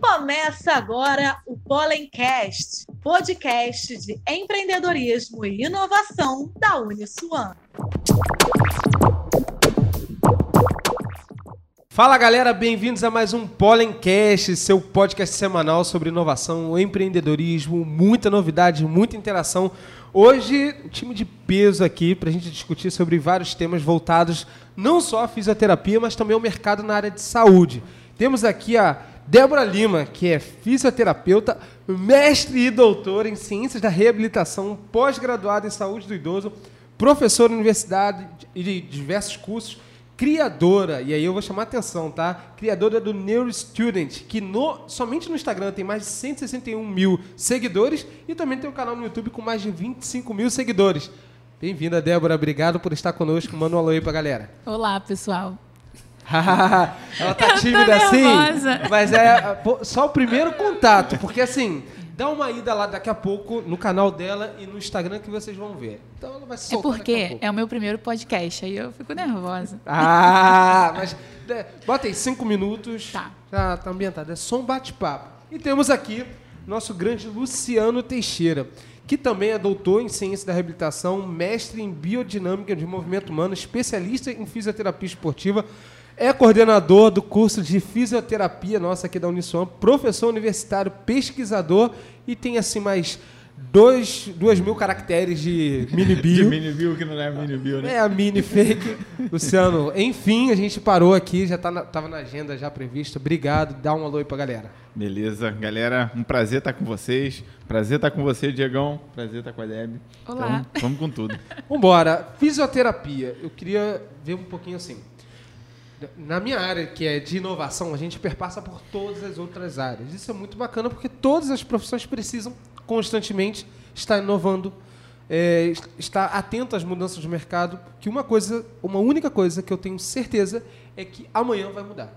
Começa agora o Pollencast, podcast de empreendedorismo e inovação da Uniswan. Fala galera, bem-vindos a mais um Pollencast, seu podcast semanal sobre inovação, empreendedorismo, muita novidade, muita interação. Hoje, um time de peso aqui para a gente discutir sobre vários temas voltados não só à fisioterapia, mas também ao mercado na área de saúde. Temos aqui a Débora Lima, que é fisioterapeuta, mestre e doutora em ciências da reabilitação, pós-graduada em saúde do idoso, professora de universidade e de diversos cursos criadora, e aí eu vou chamar a atenção, tá? Criadora do NeuroStudent, que no, somente no Instagram tem mais de 161 mil seguidores e também tem um canal no YouTube com mais de 25 mil seguidores. Bem-vinda, Débora. Obrigado por estar conosco. Manda um alô aí pra galera. Olá, pessoal. Ela tá tímida assim, mas é só o primeiro contato, porque assim, Dá uma ida lá daqui a pouco no canal dela e no Instagram que vocês vão ver. Então ela vai se É porque é o meu primeiro podcast, aí eu fico nervosa. Ah, mas é, bota aí cinco minutos. Tá. Já tá ambientado. É só um bate-papo. E temos aqui nosso grande Luciano Teixeira, que também é doutor em ciência da reabilitação, mestre em biodinâmica de movimento humano, especialista em fisioterapia esportiva é coordenador do curso de fisioterapia nossa aqui da Uniswan, professor universitário, pesquisador e tem assim mais dois, duas mil caracteres de mini bio. de mini bio que não é mini bio, né? É a mini fake. Luciano, enfim, a gente parou aqui, já tá na, tava na agenda já prevista. Obrigado, dá um alô aí pra galera. Beleza, galera, um prazer estar com vocês. Prazer estar com você, Diegão. Prazer estar com a Deb. Olá. Então, vamos com tudo. Vambora. Fisioterapia. Eu queria ver um pouquinho assim. Na minha área, que é de inovação, a gente perpassa por todas as outras áreas. Isso é muito bacana porque todas as profissões precisam constantemente estar inovando, é, estar atento às mudanças do mercado. Que uma coisa, uma única coisa que eu tenho certeza é que amanhã vai mudar.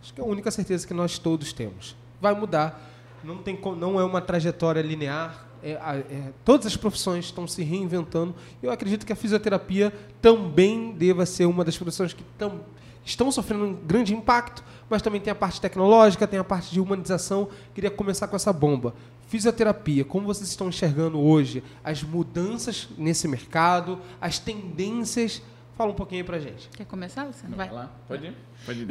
Acho que é a única certeza que nós todos temos. Vai mudar. Não, tem, não é uma trajetória linear. É, é, todas as profissões estão se reinventando. Eu acredito que a fisioterapia também deva ser uma das profissões que tam, estão sofrendo um grande impacto, mas também tem a parte tecnológica, tem a parte de humanização. Queria começar com essa bomba. Fisioterapia, como vocês estão enxergando hoje as mudanças nesse mercado, as tendências? Fala um pouquinho aí pra gente. Quer começar, Luciano? Vai. Vai lá, pode ir.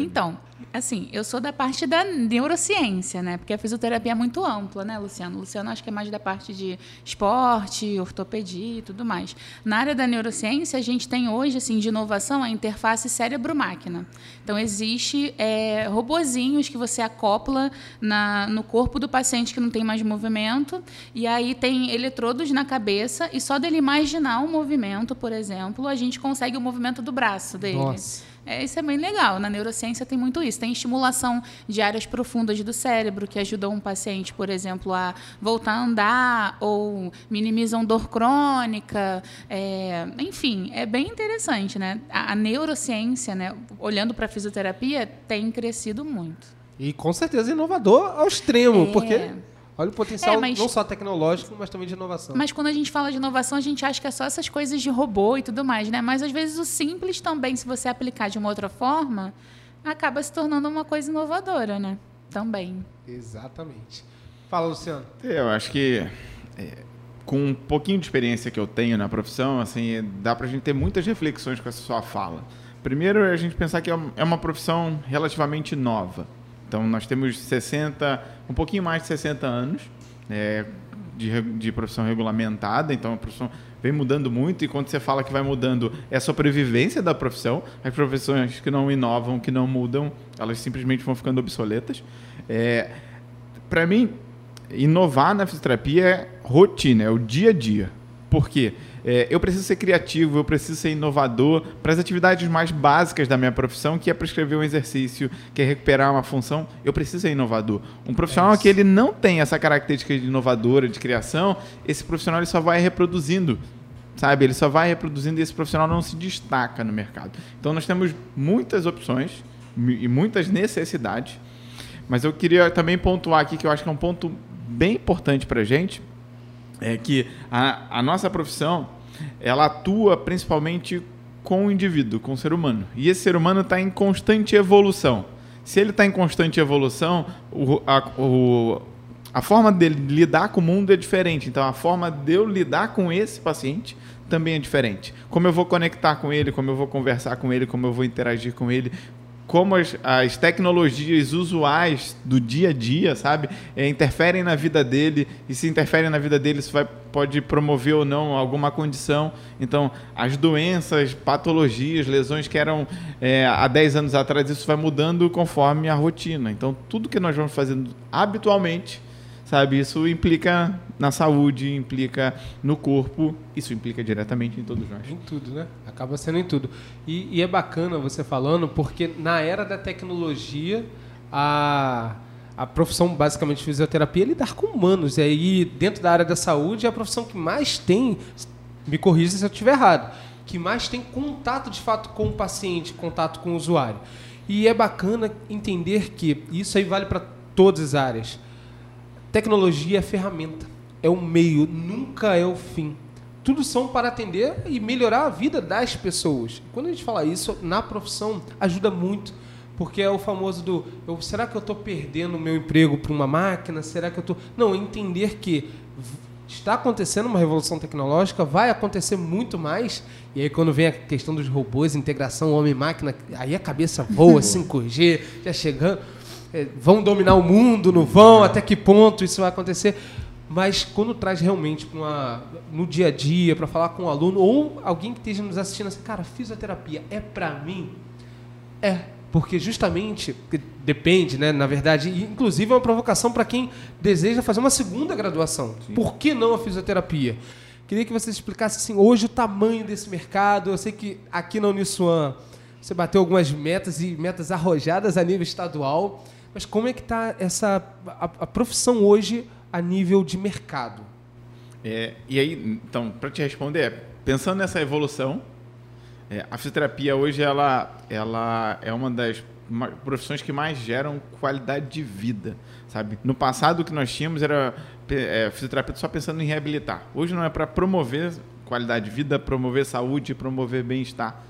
Então, assim, eu sou da parte da neurociência, né? Porque a fisioterapia é muito ampla, né, Luciano? Luciano acho que é mais da parte de esporte, ortopedia e tudo mais. Na área da neurociência, a gente tem hoje, assim, de inovação, a interface cérebro-máquina. Então, existe é, robozinhos que você acopla na, no corpo do paciente que não tem mais movimento, e aí tem eletrodos na cabeça, e só dele imaginar um movimento, por exemplo, a gente consegue o movimento do braço dele. Nossa. É, isso é bem legal. Na neurociência tem muito isso. Tem estimulação de áreas profundas do cérebro que ajudam um paciente, por exemplo, a voltar a andar ou minimizam dor crônica. É, enfim, é bem interessante, né? A, a neurociência, né, olhando para a fisioterapia, tem crescido muito. E com certeza inovador ao extremo, é. porque Olha o potencial é, mas, não só tecnológico, mas também de inovação. Mas quando a gente fala de inovação, a gente acha que é só essas coisas de robô e tudo mais, né? Mas às vezes o simples também, se você aplicar de uma outra forma, acaba se tornando uma coisa inovadora, né? Também. Exatamente. Fala, Luciano. Eu acho que é, com um pouquinho de experiência que eu tenho na profissão, assim, dá para a gente ter muitas reflexões com essa sua fala. Primeiro, a gente pensar que é, é uma profissão relativamente nova. Então, nós temos 60, um pouquinho mais de 60 anos é, de, de profissão regulamentada, então a profissão vem mudando muito e quando você fala que vai mudando é a sobrevivência da profissão. As profissões que não inovam, que não mudam, elas simplesmente vão ficando obsoletas. É, Para mim, inovar na fisioterapia é rotina, é o dia a dia. Por quê? É, eu preciso ser criativo, eu preciso ser inovador para as atividades mais básicas da minha profissão, que é prescrever um exercício, que é recuperar uma função. Eu preciso ser inovador. Um profissional é que ele não tem essa característica de inovadora, de criação, esse profissional ele só vai reproduzindo sabe? Ele só vai reproduzindo e esse profissional não se destaca no mercado. Então nós temos muitas opções e muitas necessidades, mas eu queria também pontuar aqui que eu acho que é um ponto bem importante para a gente, é que a, a nossa profissão ela atua principalmente com o indivíduo, com o ser humano. E esse ser humano está em constante evolução. Se ele está em constante evolução, o, a, o, a forma dele lidar com o mundo é diferente. Então, a forma de eu lidar com esse paciente também é diferente. Como eu vou conectar com ele, como eu vou conversar com ele, como eu vou interagir com ele, como as, as, tecnologias usuais do dia a dia, sabe, é, interferem na vida dele e se interferem na vida dele, isso vai, pode promover ou não alguma condição. Então, as doenças, patologias, lesões que eram é, há 10 anos atrás, isso vai mudando conforme a rotina. Então, tudo que nós vamos fazendo habitualmente sabe? Isso implica na saúde, implica no corpo, isso implica diretamente em todos nós. Em tudo, né? Acaba sendo em tudo. E, e é bacana você falando, porque na era da tecnologia, a, a profissão basicamente de fisioterapia é lidar com humanos. E aí, dentro da área da saúde, é a profissão que mais tem, me corrija se eu estiver errado, que mais tem contato de fato com o paciente, contato com o usuário. E é bacana entender que isso aí vale para todas as áreas Tecnologia é ferramenta, é o meio, nunca é o fim. Tudo são para atender e melhorar a vida das pessoas. Quando a gente fala isso, na profissão, ajuda muito. Porque é o famoso do eu, será que eu estou perdendo o meu emprego para uma máquina? Será que eu estou. Não, entender que está acontecendo uma revolução tecnológica, vai acontecer muito mais. E aí, quando vem a questão dos robôs, integração homem-máquina, aí a cabeça voa, 5G, já chegando vão dominar o mundo, não vão, até que ponto isso vai acontecer. Mas quando traz realmente uma, no dia a dia, para falar com o um aluno, ou alguém que esteja nos assistindo assim, cara, fisioterapia é para mim? É, porque justamente, depende, né? Na verdade, inclusive é uma provocação para quem deseja fazer uma segunda graduação. Sim. Por que não a fisioterapia? Queria que você explicasse assim, hoje o tamanho desse mercado. Eu sei que aqui na Uniswan você bateu algumas metas e metas arrojadas a nível estadual. Mas como é que está essa a, a, profissão hoje a nível de mercado? É, e aí, então, para te responder, pensando nessa evolução, é, a fisioterapia hoje ela, ela é uma das profissões que mais geram qualidade de vida, sabe? No passado o que nós tínhamos era é, fisioterapia só pensando em reabilitar. Hoje não é para promover qualidade de vida, promover saúde, promover bem-estar.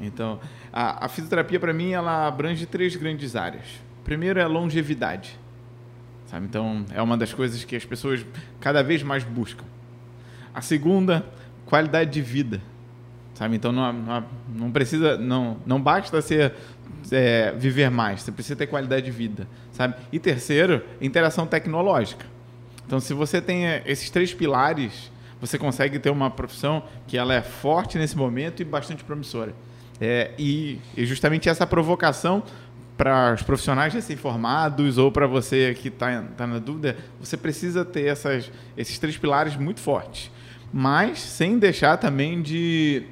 Então, a, a fisioterapia para mim ela abrange três grandes áreas. Primeiro é longevidade. Sabe? Então, é uma das coisas que as pessoas cada vez mais buscam. A segunda, qualidade de vida. Sabe? Então, não, não, não precisa, não, não basta ser é, viver mais, você precisa ter qualidade de vida, sabe? E terceiro, interação tecnológica. Então, se você tem é, esses três pilares, você consegue ter uma profissão que ela é forte nesse momento e bastante promissora. É, e, e justamente essa provocação para os profissionais recém-formados ou para você que está tá na dúvida, você precisa ter essas, esses três pilares muito fortes. Mas sem deixar também de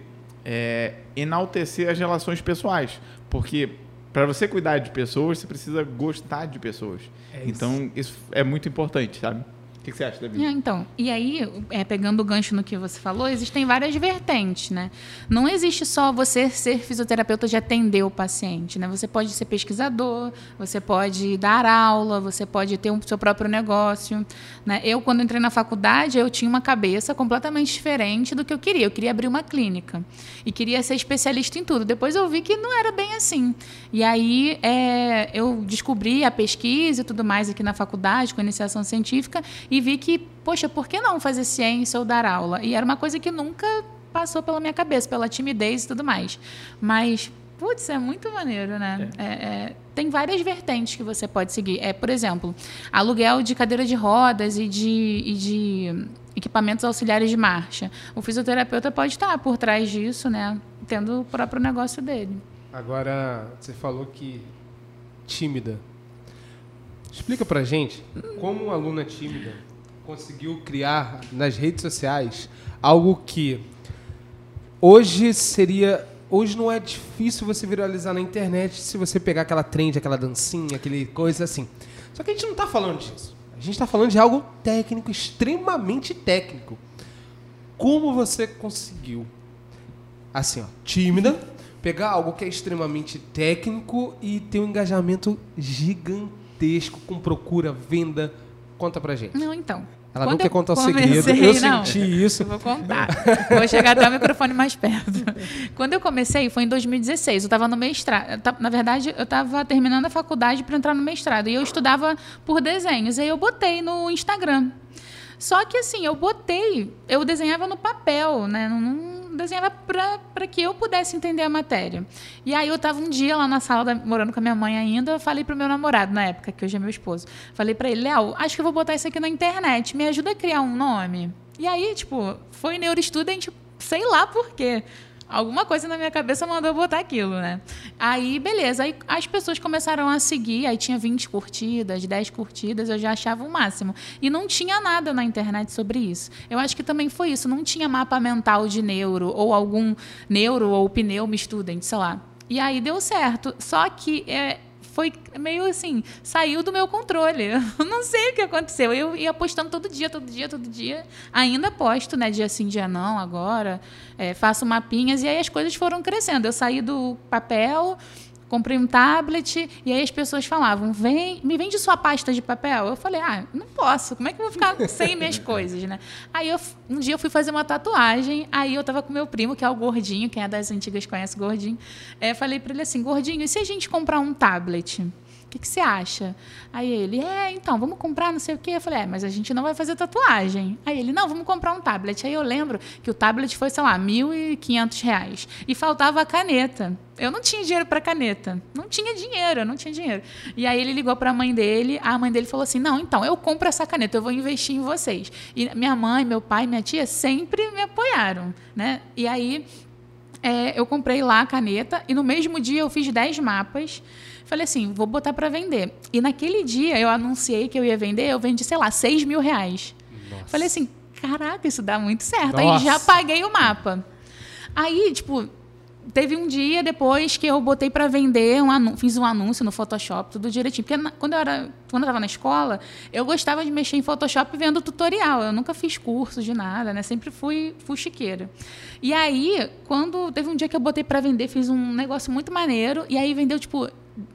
é, enaltecer as relações pessoais. Porque para você cuidar de pessoas, você precisa gostar de pessoas. É isso. Então, isso é muito importante, sabe? Que, que você acha, Davi? É, então, e aí, é, pegando o gancho no que você falou, existem várias vertentes, né? Não existe só você ser fisioterapeuta de atender o paciente, né? Você pode ser pesquisador, você pode dar aula, você pode ter o um, seu próprio negócio, né? Eu, quando entrei na faculdade, eu tinha uma cabeça completamente diferente do que eu queria. Eu queria abrir uma clínica e queria ser especialista em tudo. Depois eu vi que não era bem assim. E aí, é, eu descobri a pesquisa e tudo mais aqui na faculdade, com iniciação científica, e e vi que, poxa, por que não fazer ciência ou dar aula? E era uma coisa que nunca passou pela minha cabeça, pela timidez e tudo mais. Mas, putz, é muito maneiro, né? É. É, é, tem várias vertentes que você pode seguir. É, por exemplo, aluguel de cadeira de rodas e de, e de equipamentos auxiliares de marcha. O fisioterapeuta pode estar por trás disso, né? Tendo o próprio negócio dele. Agora, você falou que tímida. Explica pra gente como uma aluna tímida conseguiu criar nas redes sociais algo que hoje seria hoje não é difícil você viralizar na internet se você pegar aquela trend, aquela dancinha, aquele coisa assim. Só que a gente não está falando disso. A gente está falando de algo técnico, extremamente técnico. Como você conseguiu, assim, ó, tímida, pegar algo que é extremamente técnico e ter um engajamento gigantesco com procura, venda, Conta pra gente. Não, então. Ela Quando não quer eu contar o comecei, segredo. Eu não. senti isso. Eu vou contar. Vou chegar até o microfone mais perto. Quando eu comecei, foi em 2016. Eu estava no mestrado. Na verdade, eu estava terminando a faculdade para entrar no mestrado. E eu estudava por desenhos. Aí eu botei no Instagram. Só que assim, eu botei, eu desenhava no papel, né? Não, não desenhava para que eu pudesse entender a matéria. E aí eu estava um dia lá na sala, da- morando com a minha mãe ainda, eu falei pro meu namorado na época, que hoje é meu esposo. Falei para ele, Léo, acho que eu vou botar isso aqui na internet, me ajuda a criar um nome. E aí, tipo, foi Neurostudent, sei lá por quê. Alguma coisa na minha cabeça mandou botar aquilo, né? Aí, beleza. Aí as pessoas começaram a seguir, aí tinha 20 curtidas, 10 curtidas, eu já achava o máximo. E não tinha nada na internet sobre isso. Eu acho que também foi isso. Não tinha mapa mental de neuro, ou algum neuro ou pneu student, sei lá. E aí deu certo. Só que é, foi meio assim, saiu do meu controle. Eu não sei o que aconteceu. Eu ia postando todo dia, todo dia, todo dia. Ainda posto, né? Dia sim, dia não, agora. É, faço mapinhas e aí as coisas foram crescendo. Eu saí do papel, comprei um tablet e aí as pessoas falavam: Vem, me vende sua pasta de papel. Eu falei: Ah, não posso. Como é que eu vou ficar sem minhas coisas, né? Aí eu, um dia eu fui fazer uma tatuagem. Aí eu tava com meu primo, que é o Gordinho, quem é das antigas conhece o Gordinho. É, falei para ele assim: Gordinho, e se a gente comprar um tablet? O que, que você acha? Aí ele, é, então, vamos comprar não sei o quê. Eu falei, é, mas a gente não vai fazer tatuagem. Aí ele, não, vamos comprar um tablet. Aí eu lembro que o tablet foi, sei lá, 1.500 reais. E faltava a caneta. Eu não tinha dinheiro para caneta. Não tinha dinheiro, não tinha dinheiro. E aí ele ligou para a mãe dele. A mãe dele falou assim: Não, então, eu compro essa caneta, eu vou investir em vocês. E minha mãe, meu pai, minha tia sempre me apoiaram. Né? E aí é, eu comprei lá a caneta e no mesmo dia eu fiz 10 mapas. Falei assim, vou botar para vender. E naquele dia eu anunciei que eu ia vender, eu vendi, sei lá, 6 mil reais. Falei assim, caraca, isso dá muito certo. Aí Nossa. já paguei o mapa. Aí, tipo, teve um dia depois que eu botei para vender, um anu- fiz um anúncio no Photoshop, tudo direitinho. Porque na- quando eu era, quando eu estava na escola, eu gostava de mexer em Photoshop vendo tutorial. Eu nunca fiz curso de nada, né? Sempre fui fuxiqueira. E aí, quando teve um dia que eu botei para vender, fiz um negócio muito maneiro e aí vendeu tipo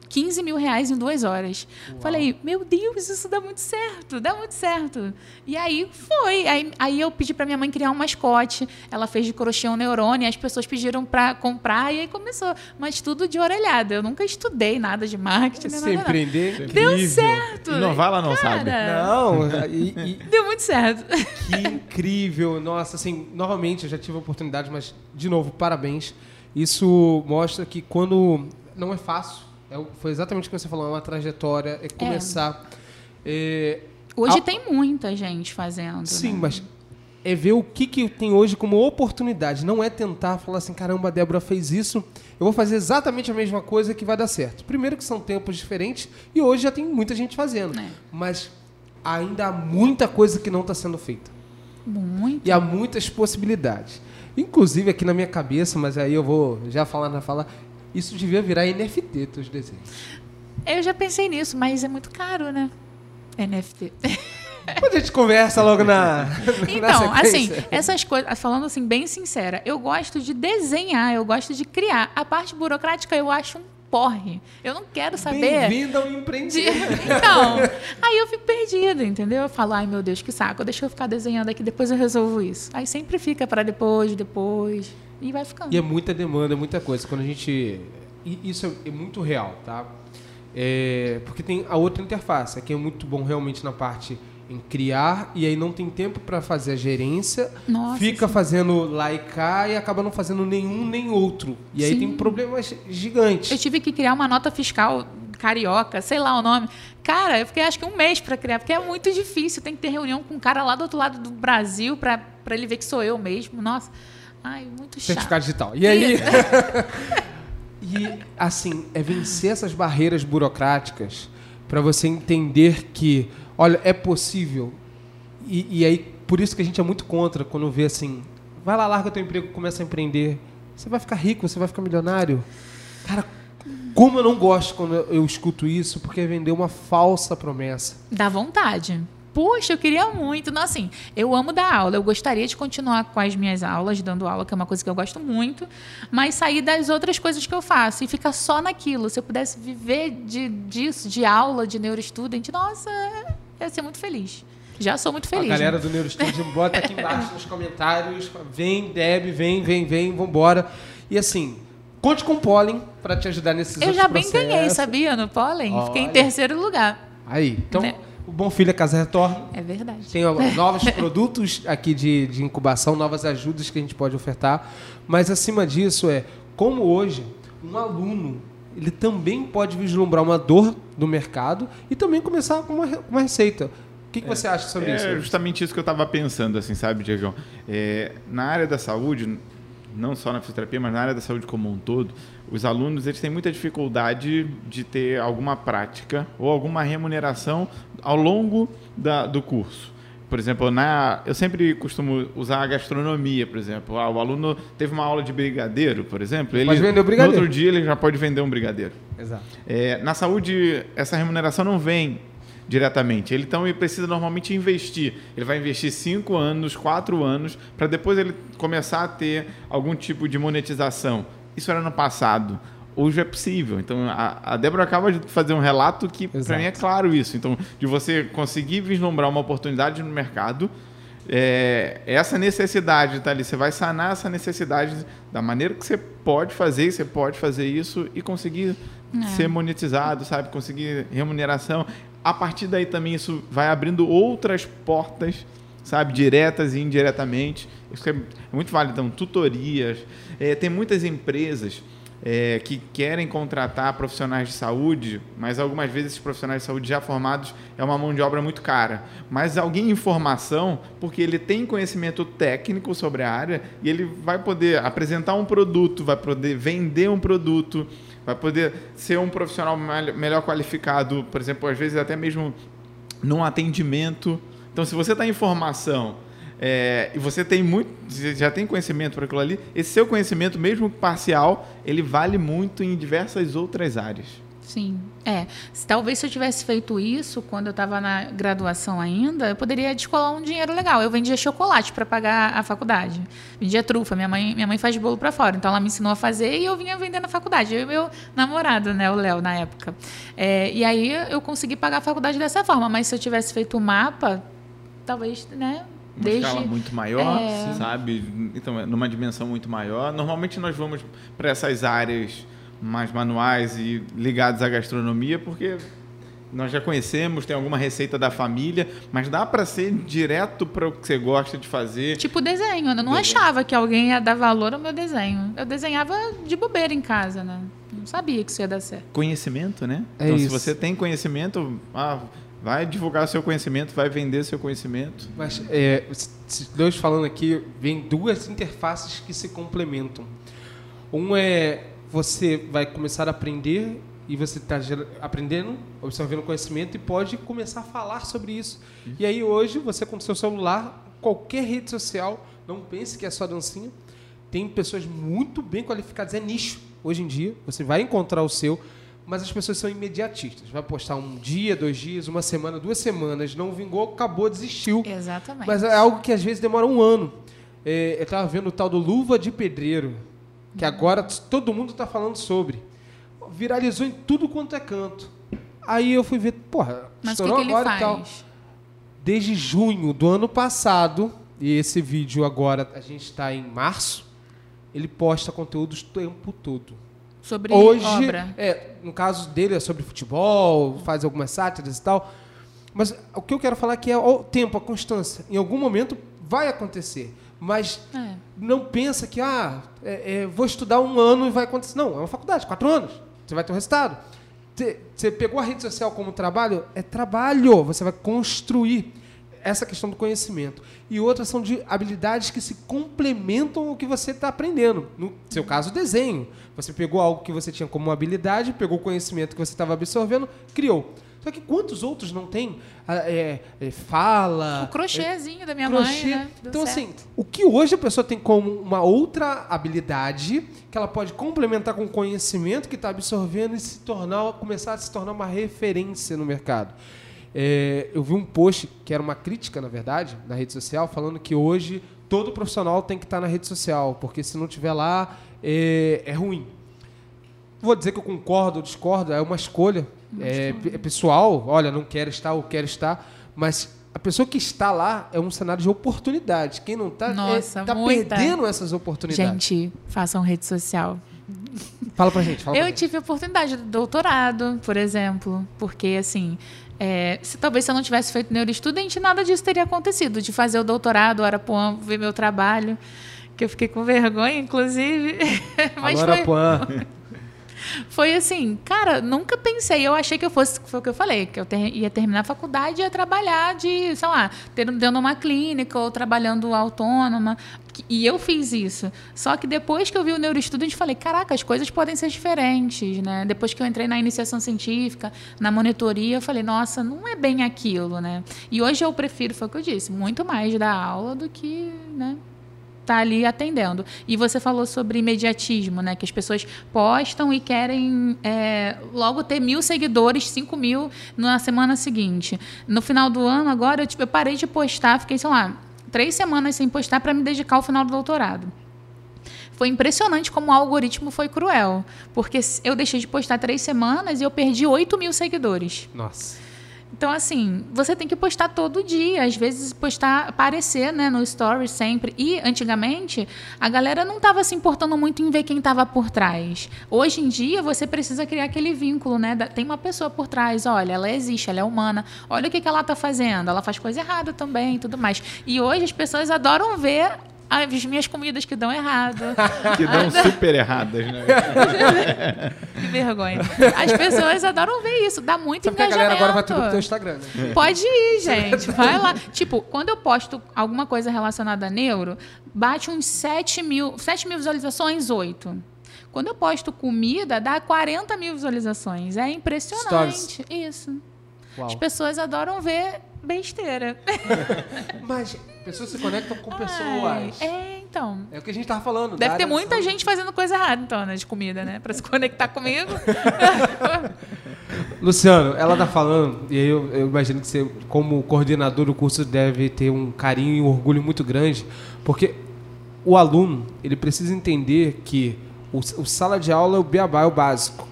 15 mil reais em duas horas. Falei, meu Deus, isso dá muito certo, dá muito certo. E aí foi. Aí, aí eu pedi para minha mãe criar um mascote. Ela fez de crochê um neurônio, as pessoas pediram para comprar e aí começou. Mas tudo de orelhada. Eu nunca estudei nada de marketing. Se nada, nada. empreender, Deu incrível. certo. Inovar ela não sabe. Cara, Não, e, e- Deu muito certo. que incrível. Nossa, assim, novamente eu já tive a oportunidade, mas, de novo, parabéns. Isso mostra que quando não é fácil, foi exatamente o que você falou, é uma trajetória, é começar. É, Hoje Ah, tem muita gente fazendo. Sim, né? mas é ver o que, que tem hoje como oportunidade. Não é tentar falar assim, caramba, a Débora fez isso, eu vou fazer exatamente a mesma coisa que vai dar certo. Primeiro que são tempos diferentes e hoje já tem muita gente fazendo. É. Mas ainda há muita coisa que não está sendo feita. Muito. E há muitas possibilidades. Inclusive aqui na minha cabeça, mas aí eu vou já falar na fala, isso devia virar NFT, teus desenhos. Eu já pensei nisso, mas é muito caro, né? NFT. Depois a gente conversa logo na, na Então, assim, sequência. essas coisas, falando assim, bem sincera, eu gosto de desenhar, eu gosto de criar. A parte burocrática eu acho um porre. Eu não quero saber. Bem-vindo ao de- empreendimento. Então, aí eu fico perdida, entendeu? Eu falo, ai meu Deus, que saco, deixa eu ficar desenhando aqui, depois eu resolvo isso. Aí sempre fica para depois, depois, e vai ficando. E é muita demanda, é muita coisa. Quando a gente. Isso é- é muito real, tá? É, porque tem a outra interface, que é muito bom realmente na parte em criar, e aí não tem tempo para fazer a gerência, Nossa, fica sim. fazendo lá e cá e acaba não fazendo nenhum nem outro. E aí Sim. tem problemas gigantes. Eu tive que criar uma nota fiscal carioca, sei lá o nome. Cara, eu fiquei acho que um mês para criar, porque é muito difícil. Tem que ter reunião com um cara lá do outro lado do Brasil para ele ver que sou eu mesmo. Nossa, ai, muito chato. Certificado digital. E aí. e assim, é vencer essas barreiras burocráticas para você entender que, olha, é possível. E, e aí, por isso que a gente é muito contra quando vê assim, vai lá, larga teu emprego, começa a empreender. Você vai ficar rico, você vai ficar milionário. Cara, como eu não gosto quando eu escuto isso, porque vender uma falsa promessa. Dá vontade. Puxa, eu queria muito. Não, assim, eu amo dar aula. Eu gostaria de continuar com as minhas aulas, dando aula, que é uma coisa que eu gosto muito, mas sair das outras coisas que eu faço e ficar só naquilo. Se eu pudesse viver de, disso, de aula, de neurostudent, nossa, eu ia ser muito feliz. Já sou muito feliz. A galera né? do Neurostudio bota aqui embaixo nos comentários. Vem, Deb, vem, vem, vem, vambora. E assim, conte com o Pollen para te ajudar nesses Eu já bem processos. ganhei, sabia? No pólen. Fiquei em terceiro lugar. Aí, então, Né? O Bom Filho é Casa Retorno. É verdade. Tem novos produtos aqui de, de incubação, novas ajudas que a gente pode ofertar. Mas acima disso é como hoje um aluno ele também pode vislumbrar uma dor do mercado e também começar com uma, uma receita. O que, que você acha sobre É isso? justamente isso que eu estava pensando, assim, sabe, Diego? É, na área da saúde, não só na fisioterapia, mas na área da saúde como um todo, os alunos eles têm muita dificuldade de ter alguma prática ou alguma remuneração ao longo da, do curso. Por exemplo, na, eu sempre costumo usar a gastronomia, por exemplo. Ah, o aluno teve uma aula de brigadeiro, por exemplo. Ele, Pode vender o brigadeiro. No outro dia ele já pode vender um brigadeiro. Exato. É, na saúde, essa remuneração não vem diretamente. Ele, então, ele precisa normalmente investir. Ele vai investir cinco anos, quatro anos, para depois ele começar a ter algum tipo de monetização. Isso era no passado. Hoje é possível. Então, a, a Débora acaba de fazer um relato que, para mim, é claro isso. Então, de você conseguir vislumbrar uma oportunidade no mercado, é, essa necessidade tá ali, você vai sanar essa necessidade da maneira que você pode fazer, você pode fazer isso e conseguir ser monetizado, sabe? Conseguir remuneração. A partir daí também isso vai abrindo outras portas, sabe? Diretas e indiretamente. Isso é muito válido. Então, tutorias. É, tem muitas empresas é, que querem contratar profissionais de saúde, mas algumas vezes esses profissionais de saúde já formados é uma mão de obra muito cara. Mas alguém em formação, porque ele tem conhecimento técnico sobre a área e ele vai poder apresentar um produto, vai poder vender um produto, vai poder ser um profissional melhor qualificado, por exemplo, às vezes até mesmo num atendimento. Então, se você está em formação é, e você tem muito, já tem conhecimento para aquilo ali, esse seu conhecimento, mesmo parcial, ele vale muito em diversas outras áreas. Sim. É. Se, talvez se eu tivesse feito isso quando eu estava na graduação ainda, eu poderia descolar um dinheiro legal. Eu vendia chocolate para pagar a faculdade. Vendia trufa. Minha mãe, minha mãe faz bolo para fora. Então ela me ensinou a fazer e eu vinha vender na faculdade. Eu e meu namorado, né, o Léo, na época. É, e aí eu consegui pagar a faculdade dessa forma. Mas se eu tivesse feito o mapa, talvez, né? Uma Desde... escala muito maior, É. sabe? Então, numa dimensão muito maior. Normalmente nós vamos para essas áreas mais manuais e ligadas à gastronomia, porque nós já conhecemos, tem alguma receita da família, mas dá para ser direto para o que você gosta de fazer. Tipo desenho. Eu não Desenho. achava que alguém ia dar valor ao meu desenho. Eu desenhava de bobeira em casa, né? Não sabia que isso ia dar certo. Conhecimento, né? É então, se isso. você tem conhecimento, ah, vai divulgar seu conhecimento, vai vender seu conhecimento. Mas é, dois falando aqui, vem duas interfaces que se complementam. Um é você vai começar a aprender e você está aprendendo, absorvendo conhecimento e pode começar a falar sobre isso. E aí hoje você com o seu celular, qualquer rede social, não pense que é só dancinha, tem pessoas muito bem qualificadas, é nicho hoje em dia, você vai encontrar o seu, mas as pessoas são imediatistas. Vai postar um dia, dois dias, uma semana, duas semanas, não vingou, acabou, desistiu. Exatamente. Mas é algo que às vezes demora um ano. É, eu estava vendo o tal do Luva de Pedreiro, que agora todo mundo está falando sobre. Viralizou em tudo quanto é canto. Aí eu fui ver, porra, Mas que, estourou que ele agora e tal. Desde junho do ano passado, e esse vídeo agora a gente está em março, ele posta conteúdos o tempo todo. Sobre Hoje, obra. é, no caso dele é sobre futebol, faz algumas sátiras e tal. Mas o que eu quero falar aqui é o tempo, a constância. Em algum momento vai acontecer. Mas É. não pensa que, ah, é, é, vou estudar um ano e vai acontecer. Não, é uma faculdade, quatro anos. Você vai ter um resultado. Você- Você pegou a rede social como trabalho? É trabalho. Você vai construir essa questão do conhecimento. E outras são de habilidades que se complementam o que você está aprendendo. No seu caso, desenho. Você pegou algo que você tinha como habilidade, pegou o conhecimento que você estava absorvendo, criou. Só que quantos outros não tem? Ah, é, é, fala. O crochêzinho da minha crochê. mãe, né? Então, certo. assim, o que hoje a pessoa tem como uma outra habilidade que ela pode complementar com o conhecimento que está absorvendo e se tornar, começar a se tornar uma referência no mercado. É, eu vi um post que era uma crítica, na verdade, na rede social, falando que hoje todo profissional tem que estar na rede social, porque se não tiver lá é, é ruim. Vou dizer que eu concordo ou discordo, é uma escolha. É, é pessoal, olha, não quero estar ou quero estar, mas a pessoa que está lá é um cenário de oportunidade. Quem não está está muita. perdendo essas oportunidades. Gente, façam rede social. Fala pra gente. Fala pra Eu gente. tive a oportunidade do doutorado, por exemplo, porque assim, é, se talvez se eu não tivesse feito neuroestudante, nada disso teria acontecido. De fazer o doutorado, Arapuã, ver meu trabalho, que eu fiquei com vergonha, inclusive. Mas Alô, foi, Arapuã. foi assim, cara, nunca pensei. Eu achei que eu fosse, foi o que eu falei, que eu ter- ia terminar a faculdade e ia trabalhar de, sei lá, de uma clínica ou trabalhando autônoma. E eu fiz isso. Só que depois que eu vi o neuroestudo, a gente falei, caraca, as coisas podem ser diferentes, né? Depois que eu entrei na iniciação científica, na monitoria, eu falei, nossa, não é bem aquilo, né? E hoje eu prefiro, foi o que eu disse, muito mais dar aula do que, né? Tá ali atendendo. E você falou sobre imediatismo, né? Que as pessoas postam e querem é, logo ter mil seguidores, cinco mil na semana seguinte. No final do ano, agora, eu, tipo, eu parei de postar, fiquei, sei lá, três semanas sem postar para me dedicar ao final do doutorado. Foi impressionante como o algoritmo foi cruel. Porque eu deixei de postar três semanas e eu perdi 8 mil seguidores. Nossa. Então, assim, você tem que postar todo dia. Às vezes, postar, aparecer né, no story sempre. E, antigamente, a galera não estava se importando muito em ver quem estava por trás. Hoje em dia, você precisa criar aquele vínculo, né? da- Tem uma pessoa por trás. Olha, ela existe, ela é humana. Olha o que, que ela está fazendo. Ela faz coisa errada também e tudo mais. E hoje, as pessoas adoram ver as minhas comidas que dão errado. Que dão super erradas, né? que vergonha. As pessoas adoram ver isso. Dá muito Sabe que a engajamento. galera agora vai tudo pro teu Instagram, né? Pode ir, gente. Vai lá. Tipo, quando eu posto alguma coisa relacionada a neuro, bate uns 7 mil, 7 mil visualizações, 8. Quando eu posto comida, dá 40 mil visualizações. É impressionante. Isso. Uau. As pessoas adoram ver besteira. Mas pessoas se conectam com pessoas. Ai, é, então. É o que a gente tava falando. Deve ter muita saúde. gente fazendo coisa errada, então, né, de comida, né? Pra se conectar comigo. Luciano, ela tá falando, e aí eu, eu imagino que você, como coordenador do curso, deve ter um carinho e um orgulho muito grande, porque o aluno, ele precisa entender que o, o sala de aula é o beabá, é o básico.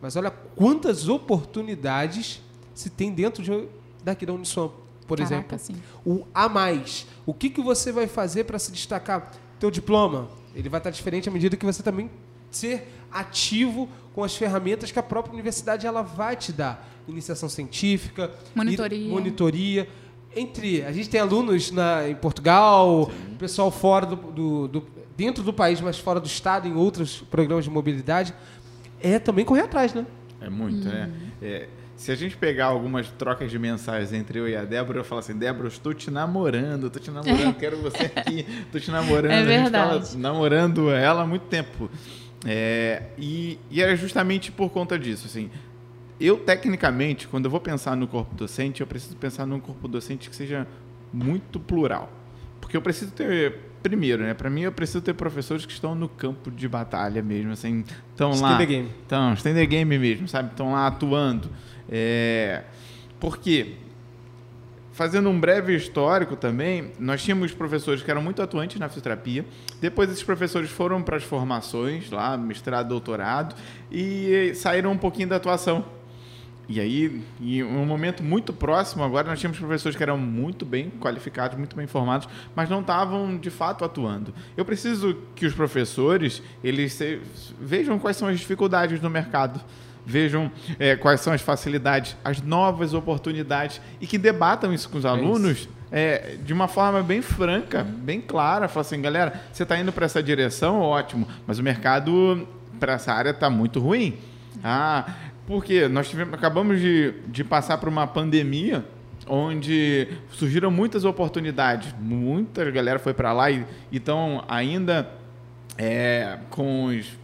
Mas olha quantas oportunidades se tem dentro de, daqui da Uniswan, por Caraca, exemplo. sim. O a mais. O que, que você vai fazer para se destacar? Teu diploma, ele vai estar diferente à medida que você também ser ativo com as ferramentas que a própria universidade ela vai te dar. Iniciação científica, Monitoria. monitoria. Entre, a gente tem alunos na, em Portugal, pessoal fora do, do- do- dentro do país, mas fora do estado, em outros programas de mobilidade. É também correr atrás, né? É muito, né? É, se a gente pegar algumas trocas de mensagens entre eu e a Débora, eu falo assim, Débora, eu estou te namorando, estou te namorando, quero você aqui, estou te namorando. É A gente verdade. fala namorando ela há muito tempo. É, e, e era justamente por conta disso, assim. Eu, tecnicamente, quando eu vou pensar no corpo docente, eu preciso pensar num corpo docente que seja muito plural. Porque eu preciso ter, primeiro, né? Para mim, eu preciso ter professores que estão no campo de batalha mesmo, assim, estão lá. the game. Estão the game mesmo, sabe? Estão lá atuando. É... Porque, fazendo um breve histórico também, nós tínhamos professores que eram muito atuantes na fisioterapia. Depois, esses professores foram para as formações, lá, mestrado, doutorado, e saíram um pouquinho da atuação. E aí, em um momento muito próximo, agora nós tínhamos professores que eram muito bem qualificados, muito bem formados, mas não estavam de fato atuando. Eu preciso que os professores eles se- vejam quais são as dificuldades no mercado, vejam eh, quais são as facilidades, as novas oportunidades e que debatam isso com os alunos eh, de uma forma bem franca, bem clara. Falar assim, galera, você está indo para essa direção, ótimo, mas o mercado para essa área está muito ruim. Ah, porque nós tivemos, acabamos de, de passar por uma pandemia onde surgiram muitas oportunidades. Muita galera foi para lá e estão ainda é, com os.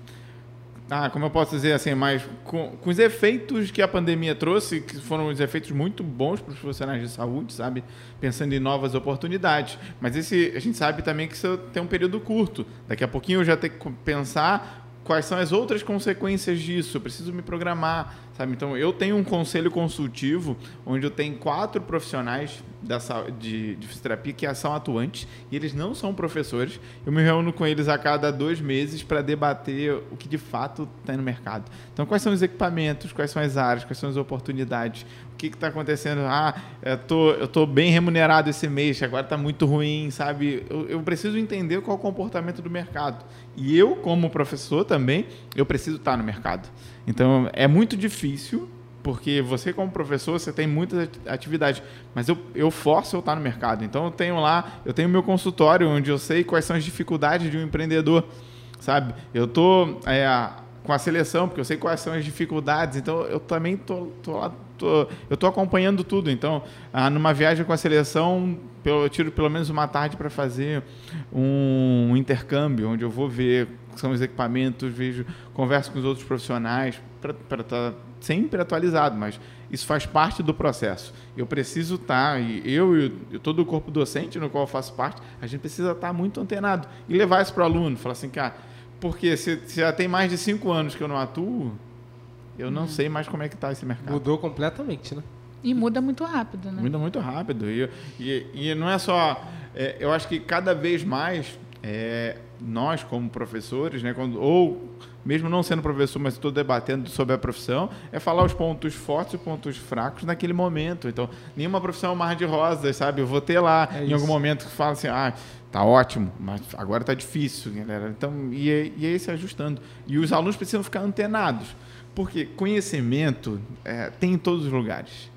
Ah, como eu posso dizer assim, mas com, com os efeitos que a pandemia trouxe, que foram os efeitos muito bons para os profissionais de saúde, sabe? Pensando em novas oportunidades. Mas esse, a gente sabe também que isso tem um período curto. Daqui a pouquinho eu já tenho que pensar quais são as outras consequências disso. Eu preciso me programar, Sabe? Então, eu tenho um conselho consultivo onde eu tenho quatro profissionais de, de fisioterapia que são atuantes e eles não são professores. Eu me reúno com eles a cada dois meses para debater o que de fato tem no mercado. Então, quais são os equipamentos, quais são as áreas, quais são as oportunidades, que está acontecendo? Ah, eu tô, eu tô bem remunerado esse mês, agora está muito ruim, sabe? Eu, eu preciso entender qual é o comportamento do mercado. E eu, como professor também, eu preciso estar no mercado. Então, é muito difícil, porque você, como professor, você tem muitas atividades, mas eu, eu forço eu estar no mercado. Então, eu tenho lá, eu tenho meu consultório, onde eu sei quais são as dificuldades de um empreendedor, sabe? Eu estou é, com a seleção, porque eu sei quais são as dificuldades, então eu também estou lá tô, eu estou acompanhando tudo. Então, ah, numa viagem com a seleção, eu tiro pelo menos uma tarde para fazer um intercâmbio, onde eu vou ver são os equipamentos, vejo, converso com os outros profissionais para estar tá sempre atualizado, mas isso faz parte do processo. Eu preciso estar, tá, e eu e todo o corpo docente no qual eu faço parte, a gente precisa estar tá muito antenado e levar isso para o aluno, falar assim, cara, porque se, se já tem mais de cinco anos que eu não atuo, eu não uhum. sei mais como é que está esse mercado. Mudou completamente, né? E muda muito rápido, né? Muda muito rápido. E, e, e não é só. É, eu acho que cada vez mais é, nós, como professores, né, quando, ou mesmo não sendo professor, mas estou debatendo sobre a profissão, é falar os pontos fortes e pontos fracos naquele momento. Então, nenhuma profissão é mar de rosas, sabe? Eu vou ter lá é em algum momento que fala assim, ah, tá ótimo, mas agora tá difícil, galera. Então, e, é, e é se ajustando. E os alunos precisam ficar antenados. Porque conhecimento é, tem em todos os lugares.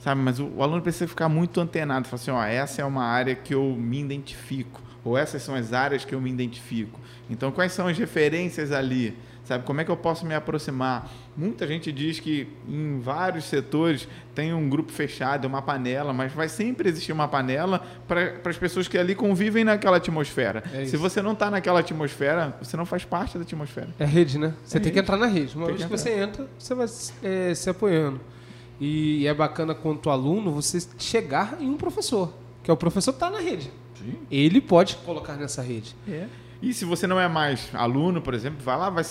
Sabe? Mas o, o, aluno precisa ficar muito antenado. Falar assim, ó, essa é uma área que eu me identifico. Ou essas são as áreas que eu me identifico. Então, quais são as referências ali? Sabe, como é que eu posso me aproximar? Muita gente diz que em vários setores tem um grupo fechado, uma panela, mas vai sempre existir uma panela para as pessoas que ali convivem naquela atmosfera. É Se você não está naquela atmosfera, você não faz parte da atmosfera. É rede, né? Você é tem rede. que entrar na rede. Uma tem vez que, que você entra, você vai é, se apoiando. E é bacana quanto aluno você chegar em um professor, que é o professor que está na rede. Sim. Ele pode colocar nessa rede. É. E se você não é mais aluno, por exemplo, vai lá, vai,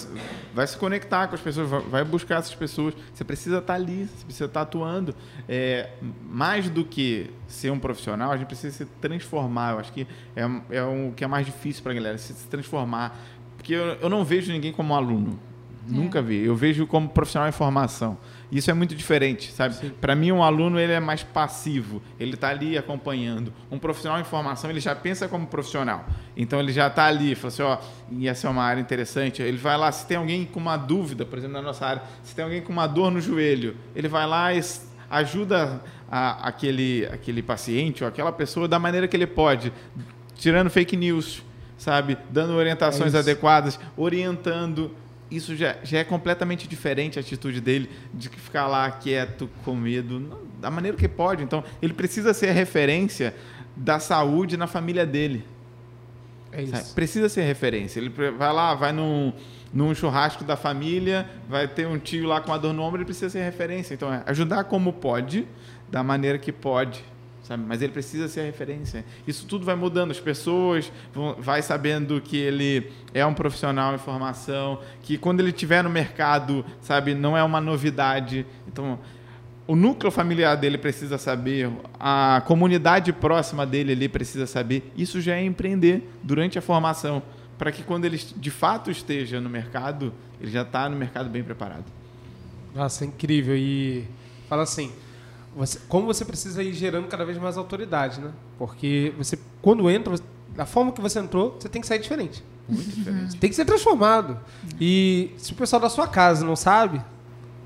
vai se conectar com as pessoas, vai buscar essas pessoas. Você precisa estar ali, você precisa estar atuando. É, mais do que ser um profissional, a gente precisa se transformar. Eu acho que é, é o que é mais difícil para a galera, se, se transformar. Porque eu, eu não vejo ninguém como aluno. É. Nunca vi. Eu vejo como profissional em formação. Isso é muito diferente, sabe? Para mim, um aluno ele é mais passivo, ele está ali acompanhando. Um profissional em formação, ele já pensa como profissional. Então, ele já está ali, fala assim, ó, e essa é uma área interessante. Ele vai lá, se tem alguém com uma dúvida, por exemplo, na nossa área, se tem alguém com uma dor no joelho, ele vai lá e ajuda a, aquele, aquele paciente ou aquela pessoa da maneira que ele pode, tirando fake news, sabe? Dando orientações é adequadas, orientando isso já, já é completamente diferente a atitude dele de ficar lá quieto, com medo, da maneira que pode. Então, ele precisa ser a referência da saúde na família dele. É isso. Sabe? Precisa ser referência. Ele vai lá, vai num, num churrasco da família, vai ter um tio lá com a dor no ombro, ele precisa ser referência. Então, é ajudar como pode, da maneira que pode sabe? Mas ele precisa ser a referência. Isso tudo vai mudando. As pessoas vão, vai sabendo que ele é um profissional em formação, que quando ele estiver no mercado, sabe, não é uma novidade. Então, o núcleo familiar dele precisa saber, a comunidade próxima dele ali precisa saber. Isso já é empreender durante a formação, para que quando ele de fato esteja no mercado, ele já está no mercado bem preparado. Nossa, é incrível. E fala assim, você, como você precisa ir gerando cada vez mais autoridade, né? Porque você, quando entra, da forma que você entrou, você tem que sair diferente. Muito diferente. Tem que ser transformado. E se o pessoal da sua casa não sabe.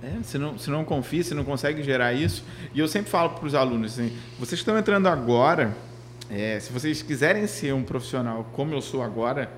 É, se não, se não confia, se não consegue gerar isso. E eu sempre falo para os alunos assim: vocês estão entrando agora, é, se vocês quiserem ser um profissional como eu sou agora,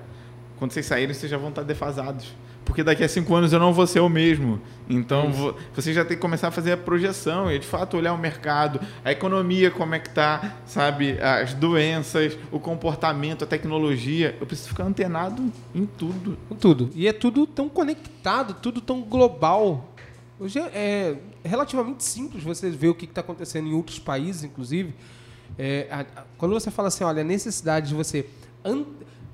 quando vocês saírem, vocês já vão estar defasados porque daqui a cinco anos eu não vou ser o mesmo. Então vou, você já tem que começar a fazer a projeção e de fato olhar o mercado, a economia como é que está, sabe, as doenças, o comportamento, a tecnologia. Eu preciso ficar antenado em tudo. Em tudo. E é tudo tão conectado, tudo tão global. Hoje é, é relativamente simples você ver o que está acontecendo em outros países, inclusive. É, a, a, quando você fala assim, olha, a necessidade de você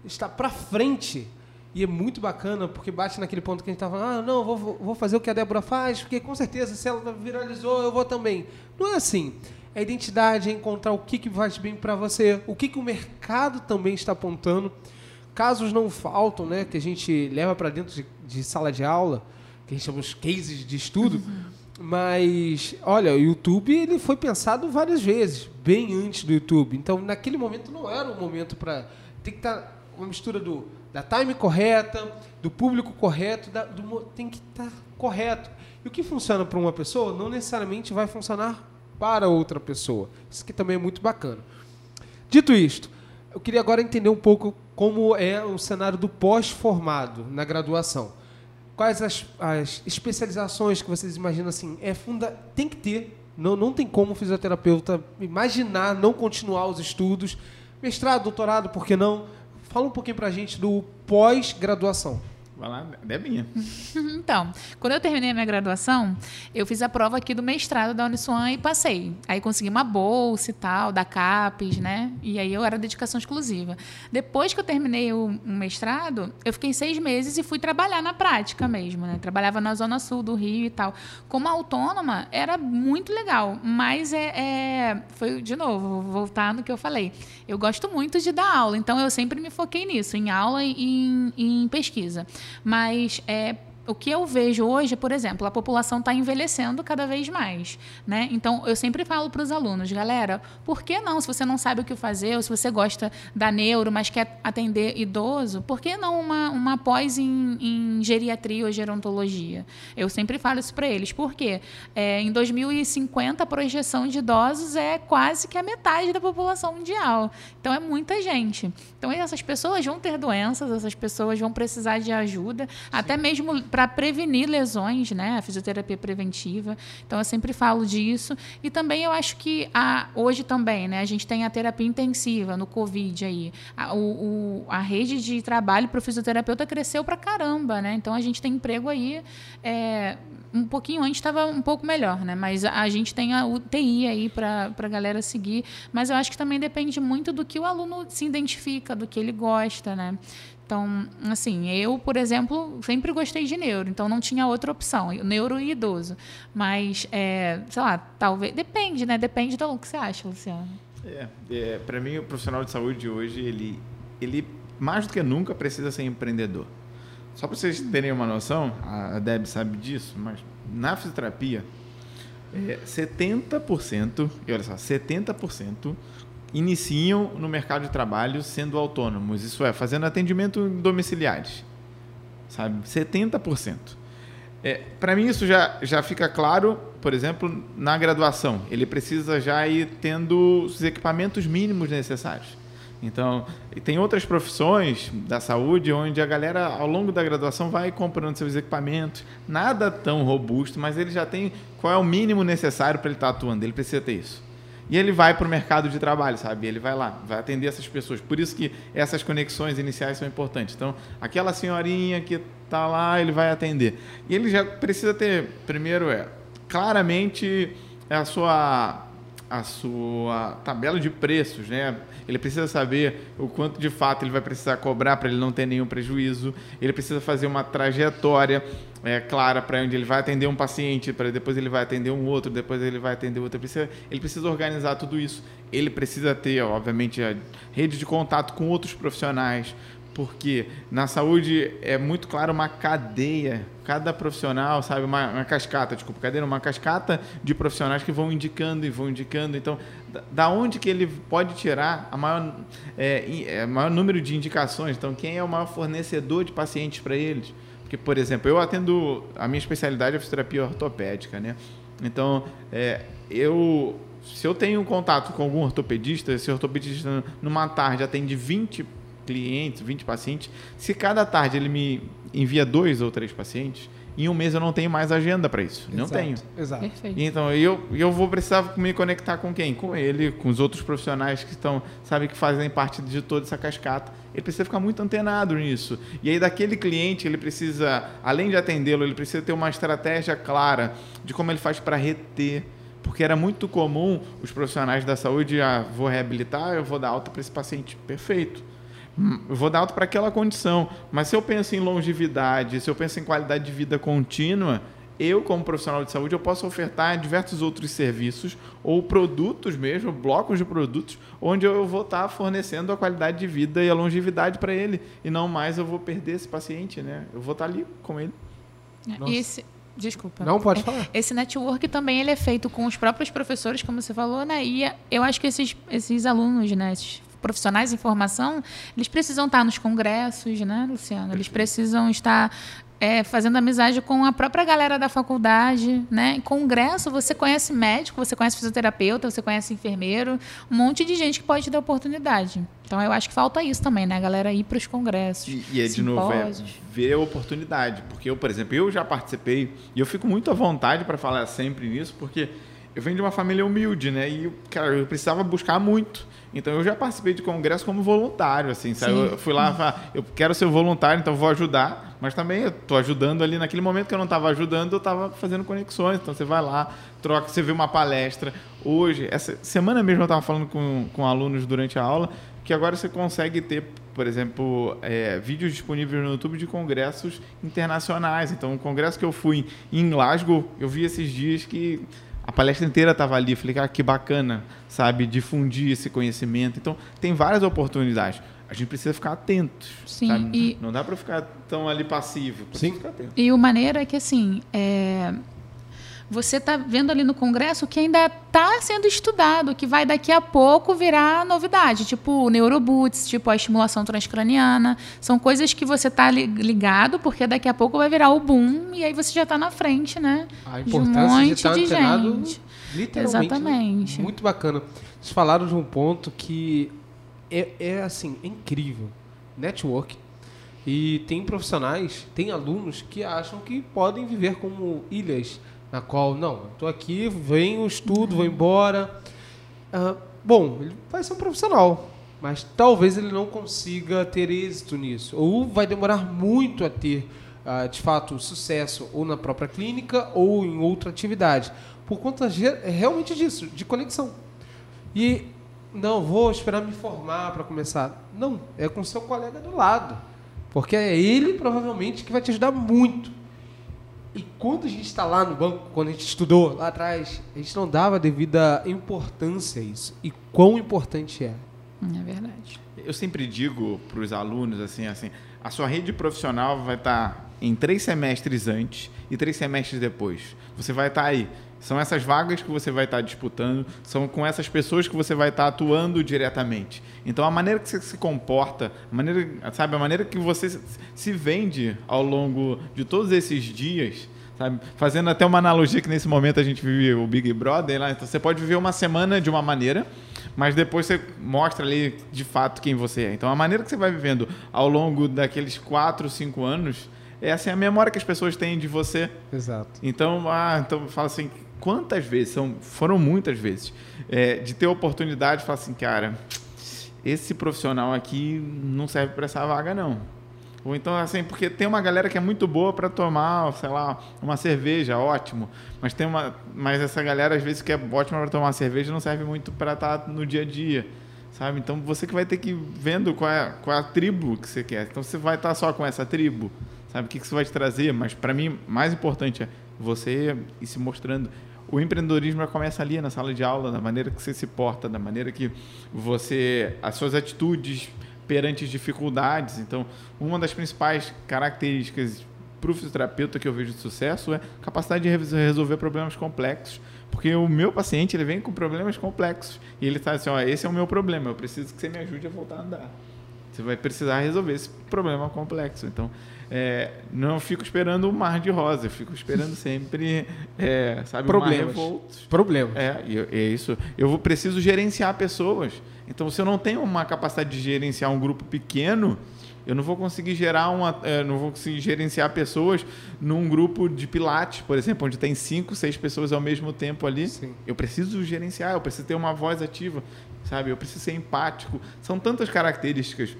estar para frente E é muito bacana, porque bate naquele ponto que a gente estava falando, ah, não, vou, vou fazer o que a Débora faz, porque com certeza se ela viralizou, eu vou também. Não é assim. É identidade, é encontrar o que, que faz bem para você, o que, que o mercado também está apontando. Casos não faltam, né, que a gente leva para dentro de, de, sala de aula, que a gente chama os cases de estudo. Uhum. Mas, olha, o YouTube ele foi pensado várias vezes, bem antes do YouTube. Então, naquele momento não era o momento para. Tem que estar tá uma mistura do, da time correta, do público correto, da, do, tem que estar tá correto. E o que funciona para uma pessoa não necessariamente vai funcionar para outra pessoa. Isso que também é muito bacana. Dito isto, eu queria agora entender um pouco como é o cenário do pós-formado na graduação. Quais as, as, especializações que vocês imaginam assim? É funda, tem que ter. Não, não tem como o fisioterapeuta imaginar não continuar os estudos. Mestrado, doutorado, por que não? Fala um pouquinho para a gente do pós-graduação. Vai lá, Debinha. então, quando eu terminei a minha graduação, eu fiz a prova aqui do mestrado da Uniswan e passei. Aí consegui uma bolsa e tal, da CAPES, né? E aí eu era dedicação exclusiva. Depois que eu terminei o, mestrado, eu fiquei seis meses e fui trabalhar na prática mesmo, né? Trabalhava na Zona Sul do Rio e tal. Como autônoma, era muito legal, mas é, é foi, de novo, vou voltar no que eu falei. Eu gosto muito de dar aula, então eu sempre me foquei nisso, em aula e em, em pesquisa. Mas é, o que eu vejo hoje, por exemplo, a população está envelhecendo cada vez mais, né? Então eu sempre falo para os alunos, galera, por que não? Se você não sabe o que fazer, ou se você gosta da neuro, mas quer atender idoso, por que não uma, uma pós em, em geriatria ou gerontologia? Eu sempre falo isso para eles, porque é, em 2050 a projeção de idosos é quase que a metade da população mundial. Então é muita gente. Então essas pessoas vão ter doenças, essas pessoas vão precisar de ajuda, Sim. até mesmo para prevenir lesões, né? A fisioterapia preventiva. Então eu sempre falo disso. E também eu acho que a, hoje também, né? A gente tem a terapia intensiva no Covid aí. A, o, a rede de trabalho para o fisioterapeuta cresceu para caramba, né? Então a gente tem emprego aí. É, um pouquinho antes estava um pouco melhor, né? Mas a, a gente tem a UTI aí para a galera seguir. Mas eu acho que também depende muito do que o aluno se identifica, do que ele gosta, né? Então, assim, eu, por exemplo, sempre gostei de neuro, então não tinha outra opção, neuro e idoso. Mas, é, sei lá, talvez. Depende, né? Depende do que você acha, Luciano. É, é para mim, o profissional de saúde hoje, ele, ele mais do que nunca precisa ser empreendedor. Só para vocês terem uma noção, a Deb sabe disso, mas na fisioterapia, é, 70%, e olha só, 70% iniciam no mercado de trabalho sendo autônomos, isso é, fazendo atendimento domiciliares, sabe? 70%. É, Para mim isso já, já fica claro, por exemplo, na graduação. Ele precisa já ir tendo os equipamentos mínimos necessários. Então, tem outras profissões da saúde onde a galera, ao longo da graduação, vai comprando seus equipamentos. Nada tão robusto, mas ele já tem qual é o mínimo necessário para ele estar tá atuando. Ele precisa ter isso. E ele vai para o mercado de trabalho, sabe? Ele vai lá, vai atender essas pessoas. Por isso que essas conexões iniciais são importantes. Então, aquela senhorinha que está lá, ele vai atender. E ele já precisa ter, primeiro, é claramente a sua a sua tabela de preços, né? Ele precisa saber o quanto de fato ele vai precisar cobrar para ele não ter nenhum prejuízo. Ele precisa fazer uma trajetória é, clara para onde ele vai atender um paciente, para depois ele vai atender um outro, depois ele vai atender outro. Ele precisa, ele precisa organizar tudo isso. Ele precisa ter, obviamente, a rede de contato com outros profissionais, porque na saúde é muito claro uma cadeia, cada profissional, sabe, uma, uma, cascata, desculpa, cadeira, uma cascata de profissionais que vão indicando e vão indicando. Então, da, da onde que ele pode tirar a maior, é, é, maior número de indicações? Então, quem é o maior fornecedor de pacientes para eles? Porque, por exemplo, eu atendo, a minha especialidade é fisioterapia ortopédica, né? Então, é, eu se eu tenho contato com algum ortopedista, esse ortopedista numa tarde atende 20 clientes, 20 pacientes, se cada tarde ele me envia dois ou três pacientes, em um mês eu não tenho mais agenda para isso. Exato, não tenho. Exato. Perfeito. Então, eu, eu vou precisar me conectar com quem? Com ele, com os outros profissionais que estão, sabe, que fazem parte de toda essa cascata. Ele precisa ficar muito antenado nisso. E aí, daquele cliente, ele precisa, além de atendê-lo, ele precisa ter uma estratégia clara de como ele faz para reter. Porque era muito comum os profissionais da saúde, ah, vou reabilitar, eu vou dar alta para esse paciente. Perfeito hum, eu vou dar alta para aquela condição. Mas se eu penso em longevidade, se eu penso em qualidade de vida contínua, eu, como profissional de saúde, eu posso ofertar diversos outros serviços ou produtos mesmo, blocos de produtos, onde eu vou estar fornecendo a qualidade de vida e a longevidade para ele. E não mais eu vou perder esse paciente, né? Eu vou estar ali com ele. Nossa. Esse, desculpa. Não, pode falar. Esse network também ele é feito com os próprios professores, como você falou, né? E eu acho que esses, esses alunos, né? Esses profissionais em formação, eles precisam estar nos congressos, né, Luciano? Eles precisam estar é, fazendo amizade com a própria galera da faculdade, né? Em congresso, você conhece médico, você conhece fisioterapeuta, você conhece enfermeiro, um monte de gente que pode te dar oportunidade. Então, eu acho que falta isso também, né? A galera ir para os congressos. E, e é, de novo, é ver a oportunidade. Porque eu, por exemplo, eu já participei e eu fico muito à vontade para falar sempre nisso, porque eu venho de uma família humilde, né? E, cara, eu precisava buscar muito. Então eu já participei de congresso como voluntário, assim, sabe? Eu fui lá, falar, eu quero ser voluntário, então vou ajudar, mas também eu tô ajudando ali naquele momento que eu não estava ajudando, eu estava fazendo conexões. Então você vai lá, troca, você vê uma palestra. Hoje, essa semana mesmo eu estava falando com, com alunos durante a aula que agora você consegue ter, por exemplo, é, vídeos disponíveis no YouTube de congressos internacionais. Então, um congresso que eu fui em Glasgow, eu vi esses dias que a palestra inteira estava ali. Falei, cara, que bacana, sabe, difundir esse conhecimento. Então, tem várias oportunidades. A gente precisa ficar atento. Sim, sabe? e... Não dá para ficar tão ali passivo. Sim. Ficar atento. E o maneiro é que, assim, é... você está vendo ali no Congresso que ainda está sendo estudado, que vai daqui a pouco virar novidade, tipo o neuroboots, tipo a estimulação transcraniana. São coisas que você está ligado, porque daqui a pouco vai virar o boom e aí você já está na frente, né? A de um importância de estar de gente. literalmente. né? Exatamente. Muito bacana. Vocês falaram de um ponto que é, é assim, é incrível. Network. E tem profissionais, tem alunos que acham que podem viver como ilhas, na qual, não, estou aqui, venho, estudo, vou embora. Ah, bom, ele vai ser um profissional, mas talvez ele não consiga ter êxito nisso. Ou vai demorar muito a ter, ah, de fato, sucesso ou na própria clínica ou em outra atividade. Por conta realmente disso, de conexão. E não, vou esperar me formar para começar. Não, é com seu colega do lado. Porque é ele provavelmente que vai te ajudar muito. E quando a gente está lá no banco, quando a gente estudou lá atrás, a gente não dava a devida importância a isso. E quão importante é. É verdade. Eu sempre digo para os alunos assim, assim, a sua rede profissional vai estar em três semestres antes e três semestres depois. Você vai estar aí. São essas vagas que você vai estar disputando, são com essas pessoas que você vai estar atuando diretamente. Então a maneira que você se comporta, a maneira, sabe, a maneira que você se vende ao longo de todos esses dias, sabe, fazendo até uma analogia que nesse momento a gente vive o Big Brother, lá, então você pode viver uma semana de uma maneira, mas depois você mostra ali de fato quem você é. Então a maneira que você vai vivendo ao longo daqueles quatro, cinco anos é assim a memória que as pessoas têm de você. Exato. Então, ah, então fala assim, quantas vezes, são, foram muitas vezes, é, de ter oportunidade de falar assim, cara, esse profissional aqui não serve para essa vaga não. Ou então, assim, porque tem uma galera que é muito boa para tomar, sei lá, uma cerveja, ótimo. Mas tem uma, mas essa galera às vezes que é ótima para tomar cerveja não serve muito para estar no dia a dia, sabe? Então você que vai ter que ir vendo qual é, qual é a tribo que você quer. Então você vai estar só com essa tribo, sabe? O que que isso vai te trazer? Mas para mim, mais importante é você ir se mostrando. O empreendedorismo já começa ali na sala de aula, da maneira que você se porta, da maneira que você, as suas atitudes perante dificuldades. Então, uma das principais características para o fisioterapeuta que eu vejo de sucesso é capacidade de re- resolver problemas complexos. Porque o meu paciente ele vem com problemas complexos e ele está assim, ó, esse é o meu problema, eu preciso que você me ajude a voltar a andar. Você vai precisar resolver esse problema complexo. Então, é, não fico esperando o mar de rosa, eu fico esperando sempre, é, sabe, um Problemas. Problemas. É, é isso. Eu vou, preciso gerenciar pessoas. Então, se eu não tenho uma capacidade de gerenciar um grupo pequeno, eu não vou conseguir gerar uma, é, não vou conseguir gerenciar pessoas num grupo de pilates, por exemplo, onde tem cinco, seis pessoas ao mesmo tempo ali. Sim. Eu preciso gerenciar, eu preciso ter uma voz ativa, sabe? Eu preciso ser empático. São tantas características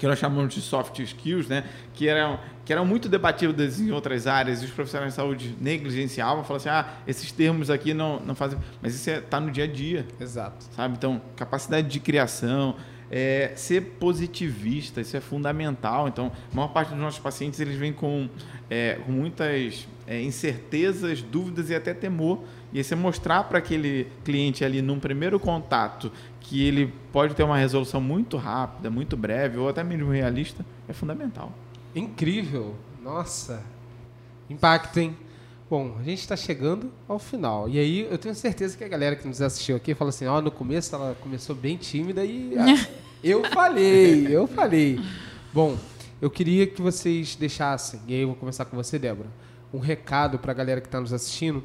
que nós chamamos de soft skills, né? Que eram, que eram muito debatidas em outras áreas e os profissionais de saúde negligenciavam, falavam assim, ah, esses termos aqui não, não fazem... Mas isso está no dia a dia, Exato. sabe? Então, capacidade de criação, é, ser positivista, isso é fundamental. Então, a maior parte dos nossos pacientes eles vêm com, é, com muitas é, incertezas, dúvidas e até temor. E aí você mostrar para aquele cliente ali num primeiro contato que ele pode ter uma resolução muito rápida, muito breve ou até mesmo realista, é fundamental. Incrível. Nossa. Impacto, hein? Bom, a gente está chegando ao final. E aí eu tenho certeza que a galera que nos assistiu aqui fala assim, ó, oh, no começo ela começou bem tímida e ah, eu falei, eu falei. Bom, eu queria que vocês deixassem, e aí eu vou começar com você, Débora, um recado para a galera que está nos assistindo.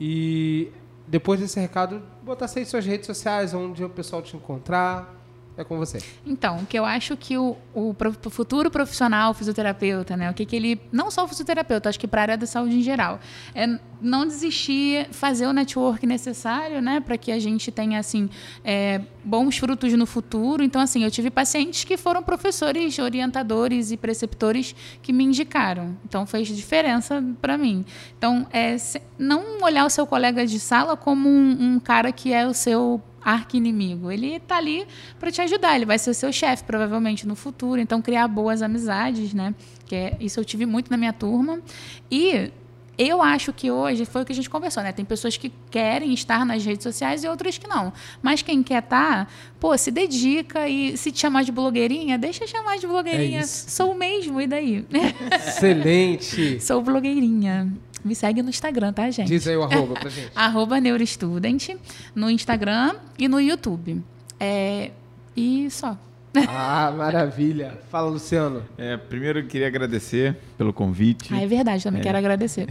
E depois desse recado, botasse aí suas redes sociais, onde o pessoal te encontrar, é com você. Então, o que eu acho que o, o, futuro profissional fisioterapeuta, né? O que, que ele. Não só o fisioterapeuta, acho que para a área da saúde em geral. É não desistir, fazer o network necessário, né? Para que a gente tenha, assim, é, bons frutos no futuro. Então, assim, eu tive pacientes que foram professores, orientadores e preceptores que me indicaram. Então, fez diferença para mim. Então, é, não olhar o seu colega de sala como um, um cara que é o seu arqui-inimigo. Ele está ali para te ajudar, ele vai ser o seu chefe provavelmente no futuro, então criar boas amizades, né? Que é, isso eu tive muito na minha turma. E eu acho que hoje foi o que a gente conversou, né? Tem pessoas que querem estar nas redes sociais e outras que não. Mas quem quer estar, tá, pô, se dedica e se te chamar de blogueirinha, deixa chamar de blogueirinha. É Sou mesmo, e daí? Excelente! Sou blogueirinha. Me segue no Instagram, tá, gente? Diz aí o arroba pra gente. arroba Neurostudent no Instagram e no YouTube. É, e só. Ah, maravilha. Fala, Luciano. É, primeiro eu queria agradecer pelo convite. Ah, é verdade, também é. quero agradecer.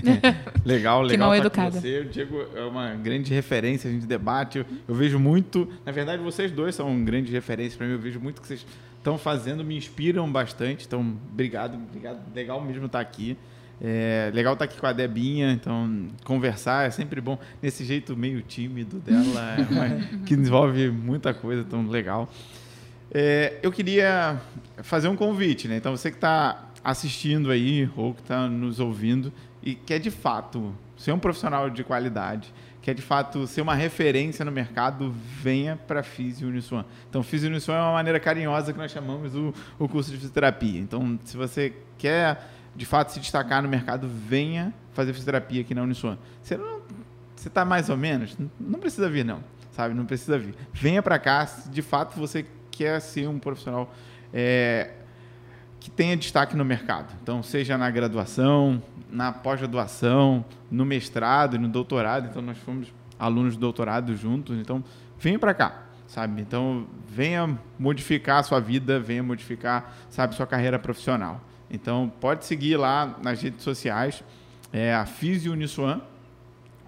legal, legal. Que não é educada. Você. O Diego é uma grande referência, a gente debate. Eu, eu vejo muito, na verdade, vocês dois são grandes referências para mim. Eu vejo muito que vocês estão fazendo, me inspiram bastante. Então, obrigado, obrigado. Legal mesmo estar aqui. É legal estar aqui com a Debinha, então conversar é sempre bom. Nesse jeito meio tímido dela, é que desenvolve muita coisa, então legal. É, eu queria fazer um convite, né? Então você que está assistindo aí ou que está nos ouvindo e quer de fato ser um profissional de qualidade, quer de fato ser uma referência no mercado, venha para a Físio Uniswan. Então, Físio Uniswan é uma maneira carinhosa que nós chamamos o, o curso de fisioterapia. Então, se você quer de fato se destacar no mercado, venha fazer fisioterapia aqui na Uniswan. Você não, você está mais ou menos, não precisa vir não, sabe? Não precisa vir. Venha para cá, se de fato você quer ser um profissional é, que tenha destaque no mercado. Então, seja na graduação, na pós-graduação, no mestrado no doutorado. Então, nós fomos alunos de doutorado juntos. Então, venha para cá, sabe? Então, venha modificar a sua vida, venha modificar, sabe, sua carreira profissional. Então, pode seguir lá nas redes sociais, é a Físio Uniswan,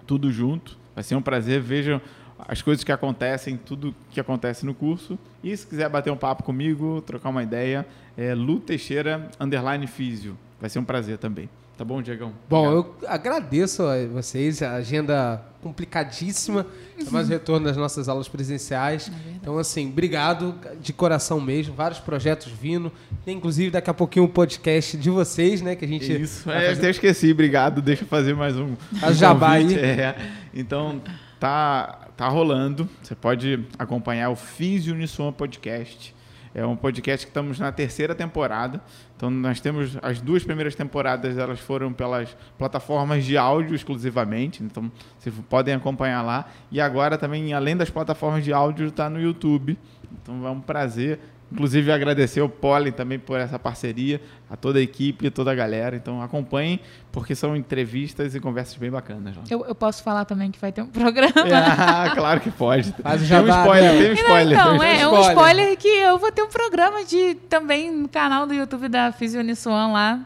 tudo junto. Vai ser um prazer. Vejam as coisas que acontecem, tudo que acontece no curso. E se quiser bater um papo comigo, trocar uma ideia, é Lu Teixeira, underline Físio. Vai ser um prazer também. Tá bom, Diegão? Bom, eu agradeço a vocês, a agenda complicadíssima, é mais retorno das nossas aulas presenciais. É então, assim, obrigado de coração mesmo, vários projetos vindo. Tem, inclusive, daqui a pouquinho o um podcast de vocês, né? Que a gente. Isso, é, fazer... até esqueci, obrigado. Deixa eu fazer mais um. A jabá aí. É. Então, tá, tá rolando. Você pode acompanhar o Fiz Unissom Podcast é um podcast que estamos na terceira temporada. Então nós temos as duas primeiras temporadas, elas foram pelas plataformas de áudio exclusivamente. Então vocês podem acompanhar lá. E agora também, além das plataformas de áudio, está no YouTube. Então é um prazer Inclusive, agradecer o Pollen também por essa parceria, a toda a equipe, a toda a galera. Então, acompanhem, porque são entrevistas e conversas bem bacanas. Eu, eu, posso falar também que vai ter um programa. Ah, claro que pode. Faz tem um spoiler, tem um spoiler. Não, então, é, um spoiler que eu vou ter um programa de também no canal do YouTube da Fisionissuan lá.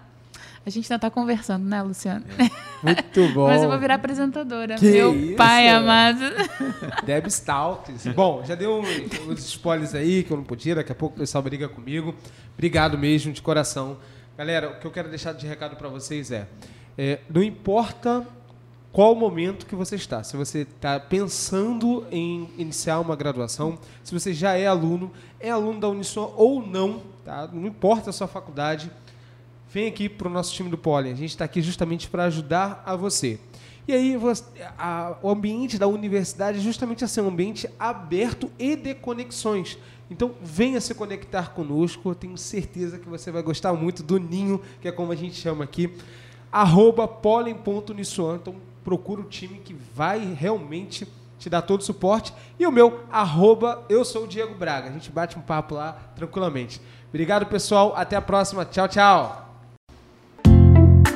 A gente ainda está conversando, né, Luciano? É. Muito bom. Mas eu vou virar apresentadora. Que Meu isso? pai amado. Deb Stalks. Bom, já deu uns spoilers aí que eu não podia. Daqui a pouco o pessoal briga comigo. Obrigado mesmo, de coração. Galera, o que eu quero deixar de recado para vocês é, é, não importa qual o momento que você está. Se você está pensando em iniciar uma graduação, se você já é aluno, é aluno da Unisson ou não, tá? não importa a sua faculdade, vem aqui para o nosso time do Poli. A gente está aqui justamente para ajudar a você. E aí você, a, o ambiente da universidade é justamente assim, um ambiente aberto e de conexões. Então venha se conectar conosco, eu tenho certeza que você vai gostar muito do ninho, que é como a gente chama aqui, arroba polen.uniswan, então procura o time que vai realmente te dar todo o suporte. E o meu, arroba, eu sou o Diego Braga. A gente bate um papo lá tranquilamente. Obrigado, pessoal. Até a próxima. Tchau, tchau.